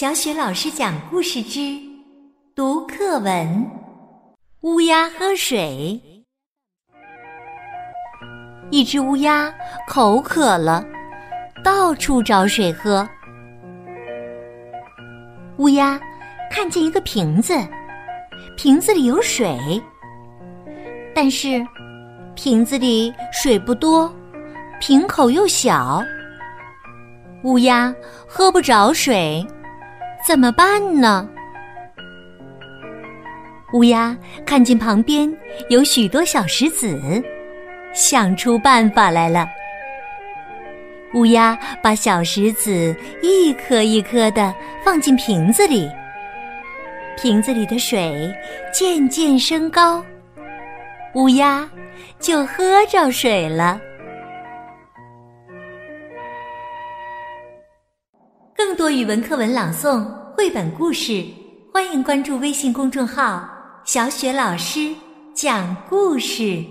小雪老师讲故事之读课文：乌鸦喝水。一只乌鸦口渴了，到处找水喝。乌鸦看见一个瓶子，瓶子里有水，但是瓶子里水不多，瓶口又小，乌鸦喝不着水。怎么办呢？乌鸦看见旁边有许多小石子，想出办法来了。乌鸦把小石子一颗一颗的放进瓶子里，瓶子里的水渐渐升高，乌鸦就喝着水了。更多语文课文朗诵、绘本故事，欢迎关注微信公众号“小雪老师讲故事”。